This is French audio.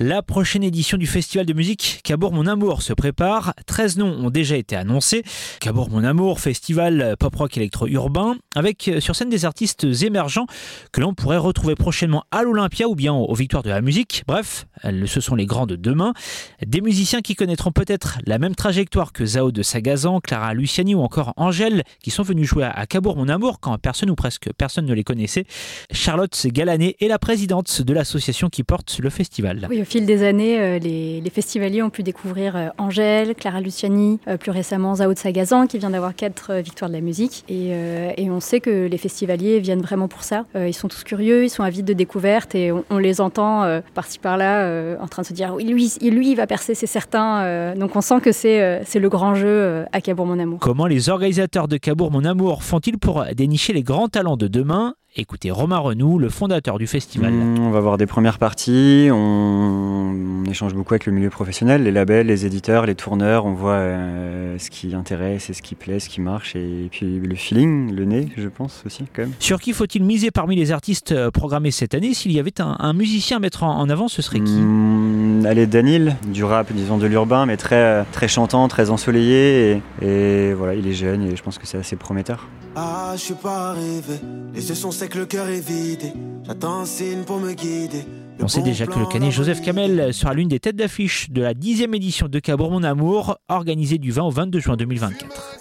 La prochaine édition du festival de musique Cabourg Mon Amour se prépare. 13 noms ont déjà été annoncés. Cabourg Mon Amour, festival pop-rock électro-urbain, avec euh, sur scène des artistes émergents que l'on pourrait retrouver prochainement à l'Olympia ou bien aux Victoires de la musique. Bref, ce sont les grands de demain. Des musiciens qui connaîtront peut-être la même trajectoire que Zao de Sagazan, Clara Luciani ou encore Angèle, qui sont venus jouer à Cabourg Mon Amour quand personne ou presque personne ne les connaissait. Charlotte Galané est la présidente de l'association qui porte le festival au fil des années, euh, les, festivaliers ont pu découvrir euh, Angèle, Clara Luciani, euh, plus récemment Zao de Sagazan, qui vient d'avoir quatre victoires de la musique. Et, on sait que les festivaliers viennent vraiment pour ça. ils sont tous curieux, ils sont avides de découvertes et on, les entend par-ci par-là en train de se dire oui, lui, lui il va percer, c'est certain. donc on sent que c'est le grand jeu à Cabourg Mon Amour. Comment les organisateurs de Cabourg Mon Amour font-ils pour dénicher les grands talents de demain? Écoutez Romain Renou, le fondateur du festival. Mmh, on va voir des premières parties, on, échange beaucoup avec le milieu professionnel, les labels, les éditeurs, les tourneurs, on voit euh, ce qui intéresse et ce qui plaît, ce qui marche, et puis le feeling, le nez, je pense aussi quand même. Sur qui faut-il miser parmi les artistes euh, programmés cette année? S'il y avait un, musicien à mettre en, avant, ce serait qui? Mmh, Allez, Danil, du rap, disons de l'urbain, mais très, très chantant, très ensoleillé, et, et voilà, il est jeune et je pense que c'est assez prometteur. Ah, je suis pas arrivé. Les yeux sont secs, le cœur est vide. J'attends un signe pour me guider. On sait déjà que le canet Joseph Kamel sera l'une des têtes d'affiche de la dixième édition de Cabourg Mon Amour, organisée du 20 au 22 juin 2024.